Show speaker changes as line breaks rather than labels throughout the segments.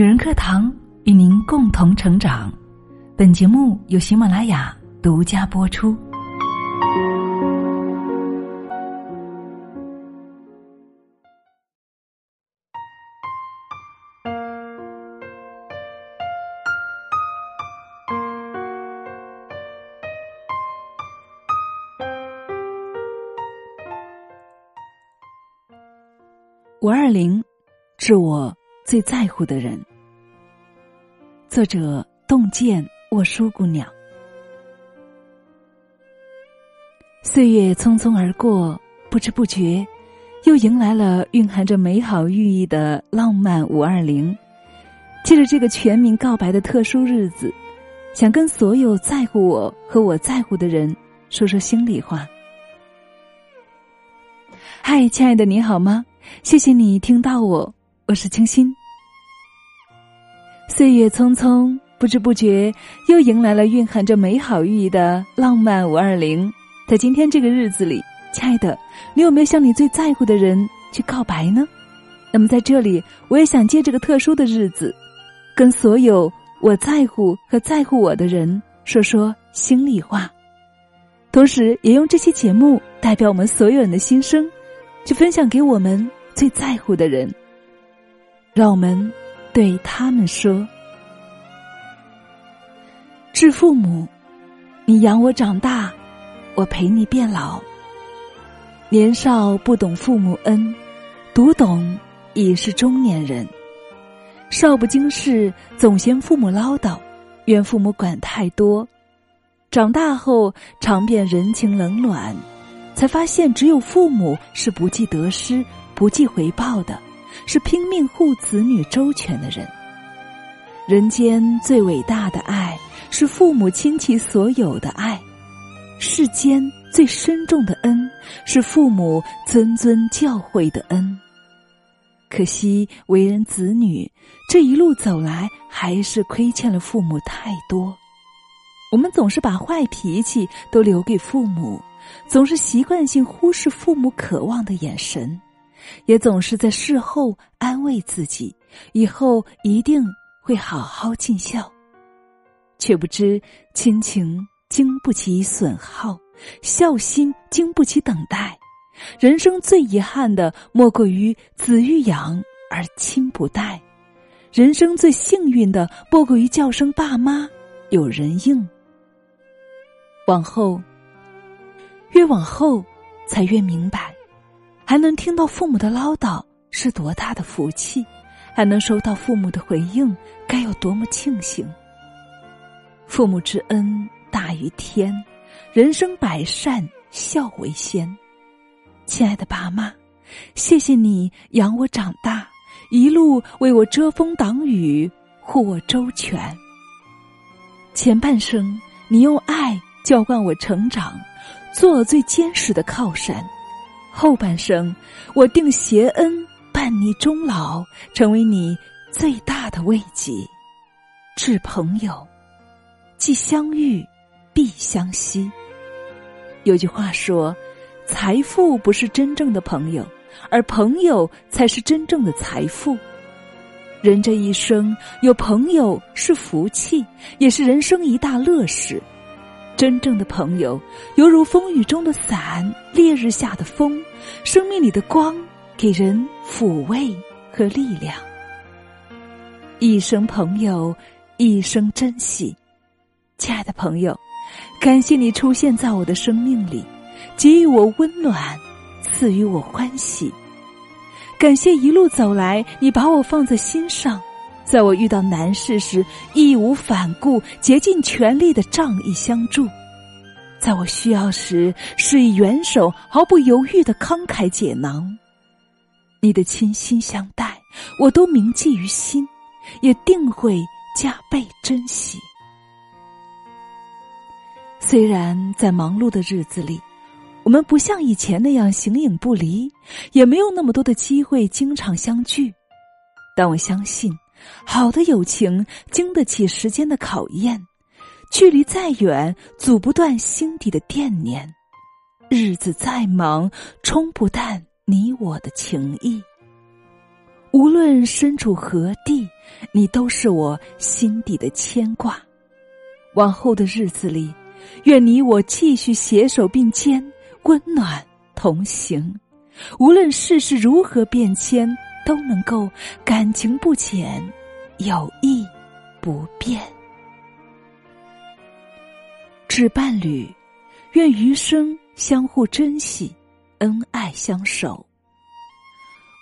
女人课堂与您共同成长。本节目由喜马拉雅独家播出。五二零，是我最在乎的人。作者：洞见沃书姑娘。岁月匆匆而过，不知不觉，又迎来了蕴含着美好寓意的浪漫五二零。借着这个全民告白的特殊日子，想跟所有在乎我和我在乎的人说说心里话。嗨，亲爱的，你好吗？谢谢你听到我，我是清新。岁月匆匆，不知不觉又迎来了蕴含着美好寓意的浪漫五二零。在今天这个日子里，亲爱的，你有没有向你最在乎的人去告白呢？那么在这里，我也想借这个特殊的日子，跟所有我在乎和在乎我的人说说心里话，同时也用这期节目代表我们所有人的心声，去分享给我们。最在乎的人，让我们对他们说：“致父母，你养我长大，我陪你变老。年少不懂父母恩，读懂已是中年人。少不经事，总嫌父母唠叨，怨父母管太多。长大后尝遍人情冷暖，才发现只有父母是不计得失。”不计回报的，是拼命护子女周全的人。人间最伟大的爱，是父母亲戚所有的爱；世间最深重的恩，是父母谆谆教诲的恩。可惜为人子女这一路走来，还是亏欠了父母太多。我们总是把坏脾气都留给父母，总是习惯性忽视父母渴望的眼神。也总是在事后安慰自己，以后一定会好好尽孝，却不知亲情经不起损耗，孝心经不起等待。人生最遗憾的，莫过于子欲养而亲不待；人生最幸运的，莫过于叫声爸妈有人应。往后，越往后，才越明白。还能听到父母的唠叨是多大的福气，还能收到父母的回应，该有多么庆幸。父母之恩大于天，人生百善孝为先。亲爱的爸妈，谢谢你养我长大，一路为我遮风挡雨，护我周全。前半生你用爱浇灌我成长，做最坚实的靠山。后半生，我定携恩伴你终老，成为你最大的慰藉。致朋友，既相遇，必相惜。有句话说：“财富不是真正的朋友，而朋友才是真正的财富。”人这一生有朋友是福气，也是人生一大乐事。真正的朋友，犹如风雨中的伞，烈日下的风，生命里的光，给人抚慰和力量。一生朋友，一生珍惜。亲爱的朋友，感谢你出现在我的生命里，给予我温暖，赐予我欢喜。感谢一路走来，你把我放在心上，在我遇到难事时，义无反顾、竭尽全力的仗义相助。在我需要时，施以援手，毫不犹豫的慷慨解囊。你的倾心相待，我都铭记于心，也定会加倍珍惜。虽然在忙碌的日子里，我们不像以前那样形影不离，也没有那么多的机会经常相聚，但我相信，好的友情经得起时间的考验。距离再远，阻不断心底的惦念；日子再忙，冲不淡你我的情谊。无论身处何地，你都是我心底的牵挂。往后的日子里，愿你我继续携手并肩，温暖同行。无论世事如何变迁，都能够感情不浅，友谊不变。致伴侣，愿余生相互珍惜，恩爱相守。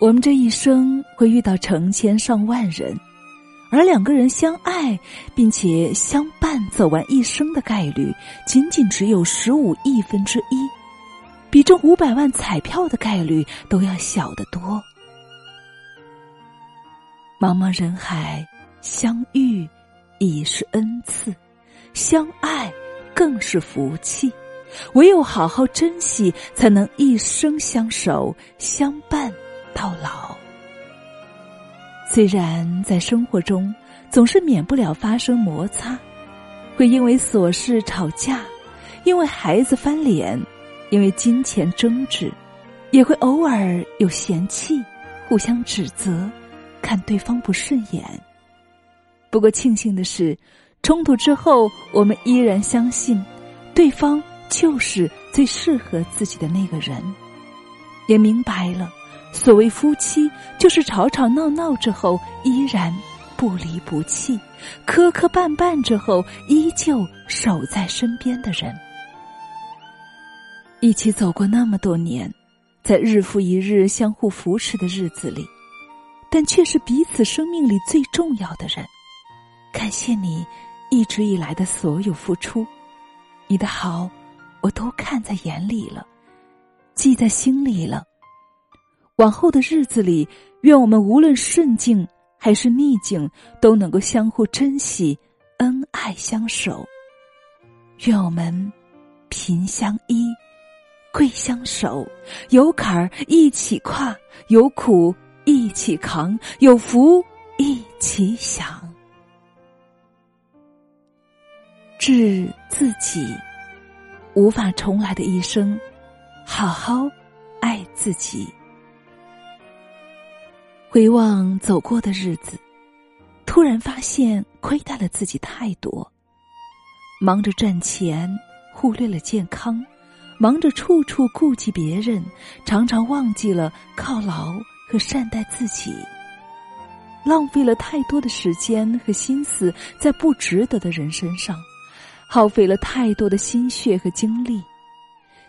我们这一生会遇到成千上万人。而两个人相爱并且相伴走完一生的概率，仅仅只有十五亿分之一，比中五百万彩票的概率都要小得多。茫茫人海，相遇已是恩赐，相爱更是福气。唯有好好珍惜，才能一生相守相伴到老。虽然在生活中总是免不了发生摩擦，会因为琐事吵架，因为孩子翻脸，因为金钱争执，也会偶尔有嫌弃、互相指责、看对方不顺眼。不过庆幸的是，冲突之后，我们依然相信对方就是最适合自己的那个人，也明白了。所谓夫妻，就是吵吵闹闹之后依然不离不弃，磕磕绊绊之后依旧守在身边的人。一起走过那么多年，在日复一日相互扶持的日子里，但却是彼此生命里最重要的人。感谢你一直以来的所有付出，你的好我都看在眼里了，记在心里了。往后的日子里，愿我们无论顺境还是逆境，都能够相互珍惜，恩爱相守。愿我们贫相依，贵相守，有坎儿一起跨，有苦一起扛，有福一起享。致自己，无法重来的一生，好好爱自己。回望走过的日子，突然发现亏待了自己太多。忙着赚钱，忽略了健康；忙着处处顾及别人，常常忘记了犒劳和善待自己。浪费了太多的时间和心思在不值得的人身上，耗费了太多的心血和精力，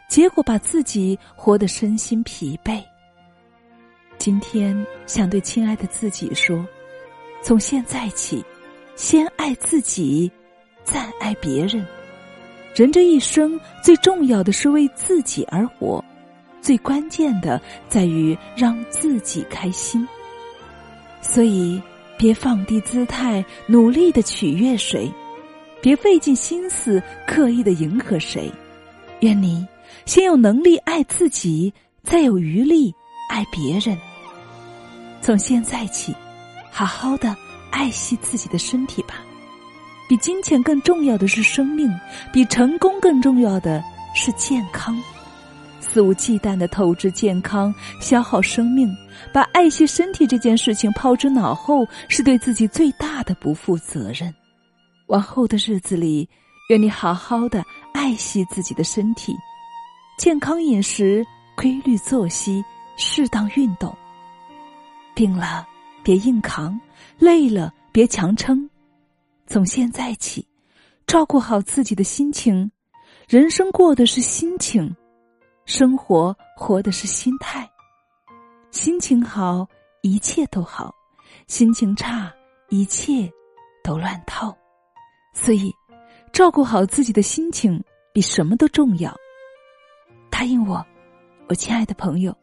结果把自己活得身心疲惫。今天想对亲爱的自己说：从现在起，先爱自己，再爱别人。人这一生最重要的是为自己而活，最关键的在于让自己开心。所以，别放低姿态，努力的取悦谁；别费尽心思，刻意的迎合谁。愿你先有能力爱自己，再有余力爱别人。从现在起，好好的爱惜自己的身体吧。比金钱更重要的是生命，比成功更重要的是健康。肆无忌惮的透支健康，消耗生命，把爱惜身体这件事情抛之脑后，是对自己最大的不负责任。往后的日子里，愿你好好的爱惜自己的身体，健康饮食，规律作息，适当运动。病了，别硬扛；累了，别强撑。从现在起，照顾好自己的心情。人生过的是心情，生活活的是心态。心情好，一切都好；心情差，一切都乱套。所以，照顾好自己的心情比什么都重要。答应我，我亲爱的朋友，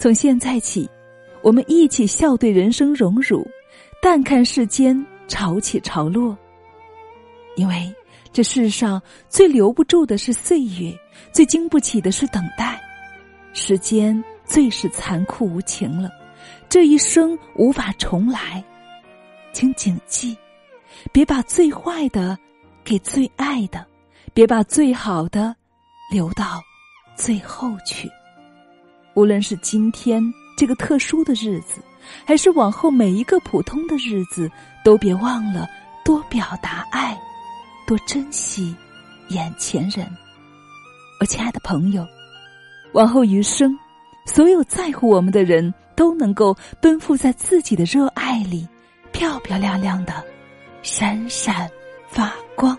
从现在起。我们一起笑对人生荣辱，淡看世间潮起潮落。因为这世上最留不住的是岁月，最经不起的是等待。时间最是残酷无情了，这一生无法重来，请谨记：别把最坏的给最爱的，别把最好的留到最后去。无论是今天。这个特殊的日子，还是往后每一个普通的日子，都别忘了多表达爱，多珍惜眼前人。我亲爱的朋友，往后余生，所有在乎我们的人都能够奔赴在自己的热爱里，漂漂亮亮的，闪闪发光。